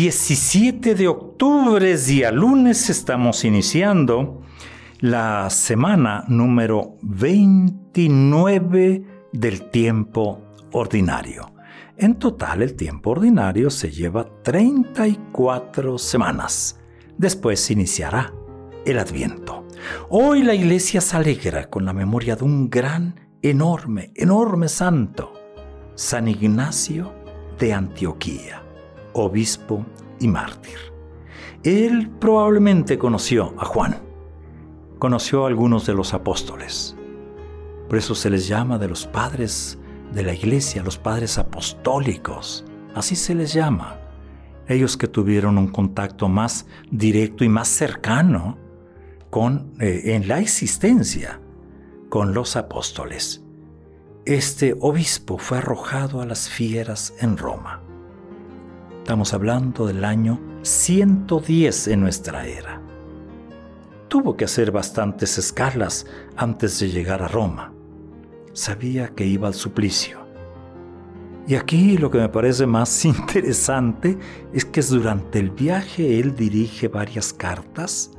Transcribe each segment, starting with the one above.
17 de octubre, día lunes, estamos iniciando la semana número 29 del tiempo ordinario. En total, el tiempo ordinario se lleva 34 semanas. Después iniciará el Adviento. Hoy la iglesia se alegra con la memoria de un gran, enorme, enorme santo, San Ignacio de Antioquía obispo y mártir. Él probablemente conoció a Juan, conoció a algunos de los apóstoles. Por eso se les llama de los padres de la iglesia, los padres apostólicos. Así se les llama. Ellos que tuvieron un contacto más directo y más cercano con, eh, en la existencia con los apóstoles. Este obispo fue arrojado a las fieras en Roma. Estamos hablando del año 110 en nuestra era. Tuvo que hacer bastantes escalas antes de llegar a Roma. Sabía que iba al suplicio. Y aquí lo que me parece más interesante es que durante el viaje él dirige varias cartas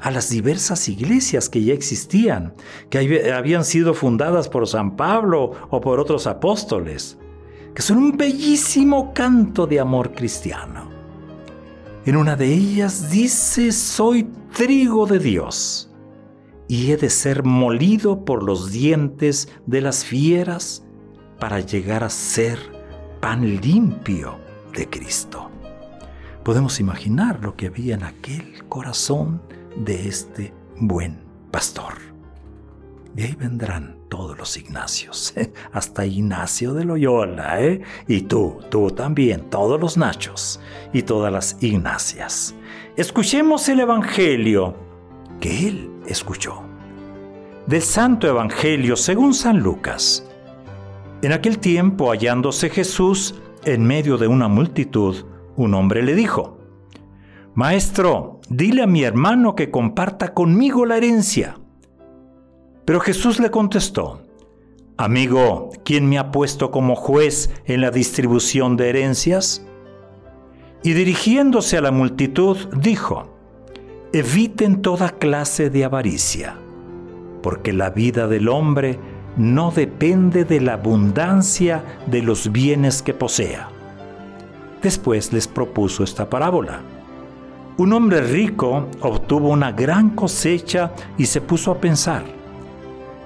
a las diversas iglesias que ya existían, que habían sido fundadas por San Pablo o por otros apóstoles que son un bellísimo canto de amor cristiano. En una de ellas dice, soy trigo de Dios y he de ser molido por los dientes de las fieras para llegar a ser pan limpio de Cristo. Podemos imaginar lo que había en aquel corazón de este buen pastor. De ahí vendrán todos los Ignacios, hasta Ignacio de Loyola, ¿eh? y tú, tú también, todos los Nachos y todas las Ignacias. Escuchemos el Evangelio que él escuchó. Del Santo Evangelio según San Lucas. En aquel tiempo, hallándose Jesús en medio de una multitud, un hombre le dijo, Maestro, dile a mi hermano que comparta conmigo la herencia. Pero Jesús le contestó, Amigo, ¿quién me ha puesto como juez en la distribución de herencias? Y dirigiéndose a la multitud, dijo, Eviten toda clase de avaricia, porque la vida del hombre no depende de la abundancia de los bienes que posea. Después les propuso esta parábola. Un hombre rico obtuvo una gran cosecha y se puso a pensar,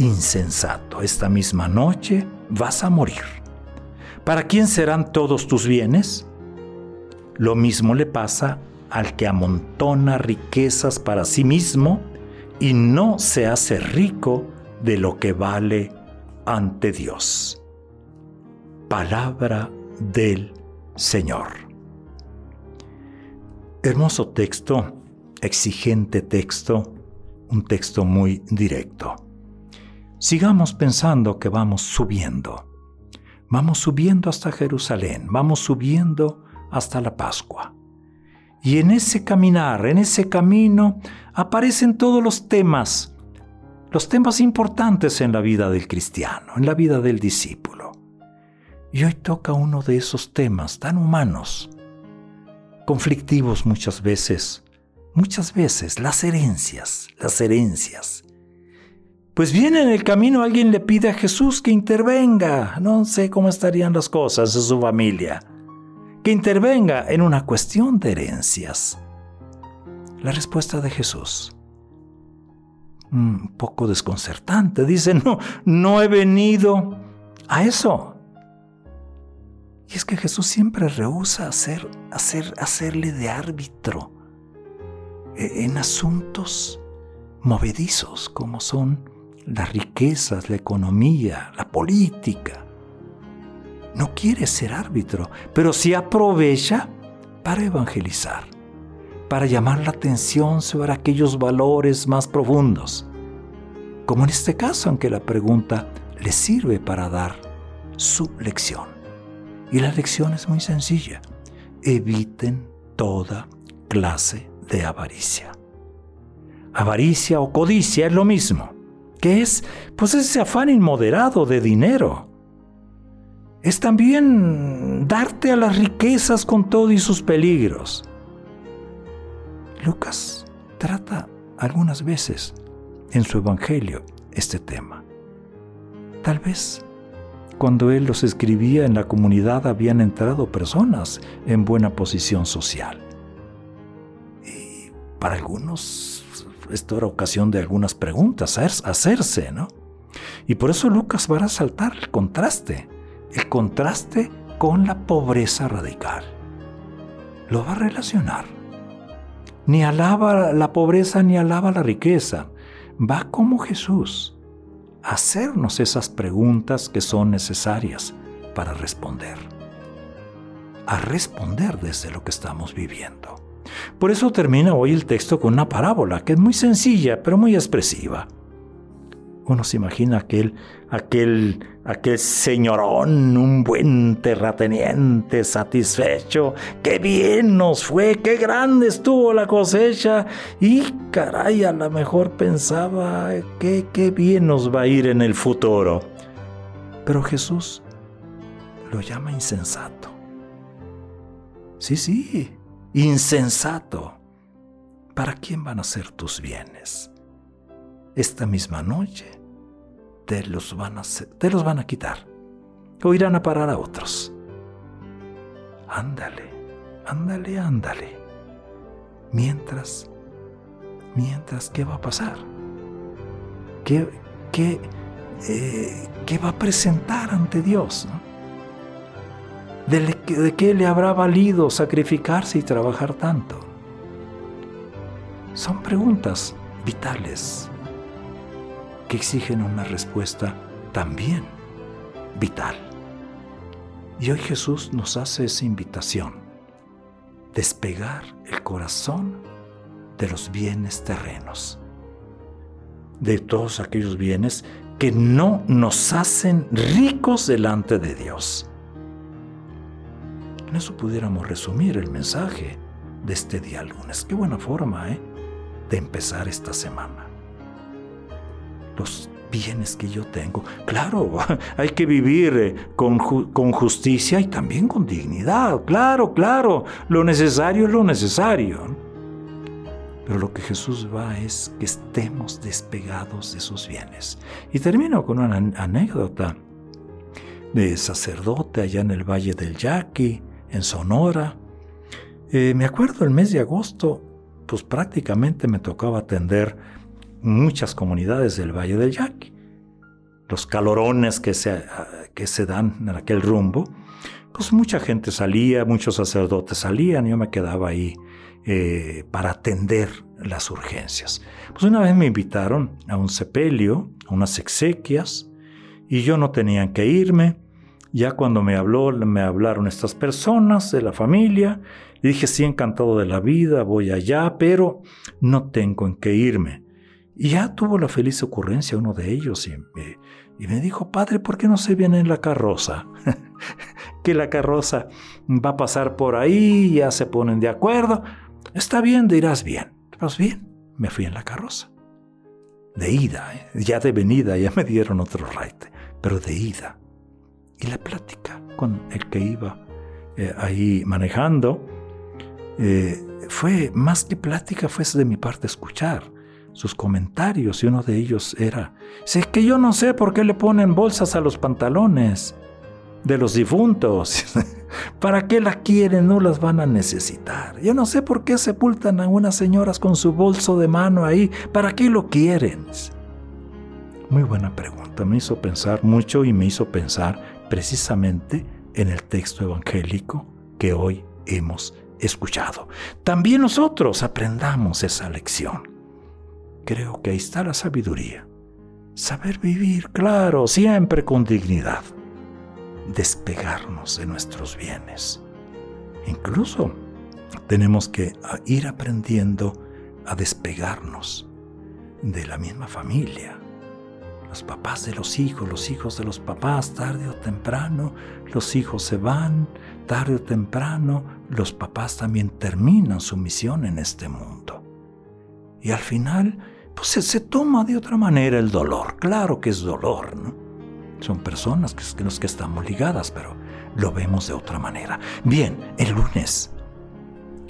insensato, esta misma noche vas a morir. ¿Para quién serán todos tus bienes? Lo mismo le pasa al que amontona riquezas para sí mismo y no se hace rico de lo que vale ante Dios. Palabra del Señor. Hermoso texto, exigente texto, un texto muy directo sigamos pensando que vamos subiendo. Vamos subiendo hasta Jerusalén, vamos subiendo hasta la Pascua. Y en ese caminar, en ese camino, aparecen todos los temas, los temas importantes en la vida del cristiano, en la vida del discípulo. Y hoy toca uno de esos temas tan humanos, conflictivos muchas veces, muchas veces, las herencias, las herencias. Pues viene en el camino alguien le pide a Jesús que intervenga. No sé cómo estarían las cosas en su familia. Que intervenga en una cuestión de herencias. La respuesta de Jesús, un poco desconcertante, dice, no, no he venido a eso. Y es que Jesús siempre rehúsa hacer, hacer, hacerle de árbitro e, en asuntos movedizos como son las riquezas, la economía, la política. No quiere ser árbitro, pero sí aprovecha para evangelizar, para llamar la atención sobre aquellos valores más profundos, como en este caso en que la pregunta le sirve para dar su lección. Y la lección es muy sencilla. Eviten toda clase de avaricia. Avaricia o codicia es lo mismo, que es pues ese afán inmoderado de dinero. Es también darte a las riquezas con todo y sus peligros. Lucas trata algunas veces en su evangelio este tema. Tal vez cuando él los escribía en la comunidad habían entrado personas en buena posición social. Y para algunos esto era ocasión de algunas preguntas a hacerse, ¿no? Y por eso Lucas va a resaltar el contraste, el contraste con la pobreza radical. Lo va a relacionar. Ni alaba la pobreza ni alaba la riqueza. Va como Jesús a hacernos esas preguntas que son necesarias para responder. A responder desde lo que estamos viviendo. Por eso termina hoy el texto con una parábola que es muy sencilla, pero muy expresiva. Uno se imagina aquel, aquel, aquel señorón, un buen terrateniente, satisfecho. ¡Qué bien nos fue! ¡Qué grande estuvo la cosecha! Y caray, a lo mejor pensaba que qué bien nos va a ir en el futuro. Pero Jesús lo llama insensato. Sí, sí, insensato, ¿para quién van a ser tus bienes? Esta misma noche te los van a, te los van a quitar o irán a parar a otros. Ándale, ándale, ándale. Mientras, mientras, ¿qué va a pasar? ¿Qué, qué, eh, qué va a presentar ante Dios? ¿De, qué le habrá valido sacrificarse y trabajar tanto? Son preguntas vitales que exigen una respuesta también vital. Y hoy Jesús nos hace esa invitación, despegar el corazón de los bienes terrenos, de todos aquellos bienes que no nos hacen ricos delante de Dios. En eso pudiéramos resumir el mensaje de este día lunes. Qué buena forma, ¿eh? De empezar esta semana. Los bienes que yo tengo. Claro, hay que vivir eh, con, con, justicia y también con dignidad. Claro, claro, lo necesario es lo necesario. Pero lo que Jesús va es que estemos despegados de sus bienes. Y termino con una anécdota de sacerdote allá en el Valle del Yaqui, en Sonora. Eh, me acuerdo el mes de agosto, pues prácticamente me tocaba atender muchas comunidades del Valle del Yaqui. Los calorones que se, que se dan en aquel rumbo, pues mucha gente salía, muchos sacerdotes salían, yo me quedaba ahí eh, para atender las urgencias. Pues una vez me invitaron a un sepelio, a unas exequias, y yo no tenía que irme. Ya cuando me habló, me hablaron estas personas de la familia, y dije, sí, encantado de la vida, voy allá, pero no tengo en qué irme. Y ya tuvo la feliz ocurrencia uno de ellos y me, y me dijo, padre, ¿por qué no se viene en la carroza? que la carroza va a pasar por ahí, ya se ponen de acuerdo. Está bien, dirás bien. Pues bien, me fui en la carroza. De ida, ¿eh? ya de venida, ya me dieron otro raite, pero de ida. Y la plática con el que iba eh, ahí manejando eh, fue más que plática, fue de mi parte escuchar sus comentarios y uno de ellos era, sé que yo no sé por qué le ponen bolsas a los pantalones. de los difuntos. ¿Para qué la quieren? No las van a necesitar. Yo no sé por qué sepultan a unas señoras con su bolso de mano ahí. ¿Para qué lo quieren? Muy buena pregunta. Me hizo pensar mucho y me hizo pensar precisamente en el texto evangélico que hoy hemos escuchado. También nosotros aprendamos esa lección. Creo que ahí está la sabiduría. Saber vivir, claro, siempre con dignidad despegarnos de nuestros bienes. Incluso tenemos que ir aprendiendo a despegarnos de la misma familia. Los papás de los hijos, los hijos de los papás, tarde o temprano, los hijos se van, tarde o temprano, los papás también terminan su misión en este mundo. Y al final, pues se, toma de otra manera el dolor. Claro que es dolor, ¿no? Son personas que, que que estamos ligadas, pero lo vemos de otra manera. Bien, el lunes.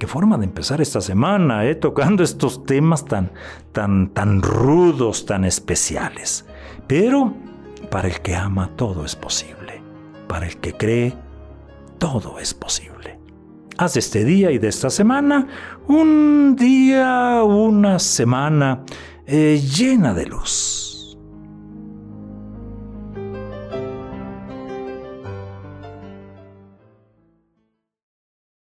Qué forma de empezar esta semana, eh, tocando estos temas tan, tan, tan rudos, tan especiales. Pero para el que ama todo es posible. Para el que cree, todo es posible. Haz de este día y de esta semana un día, una semana eh, llena de luz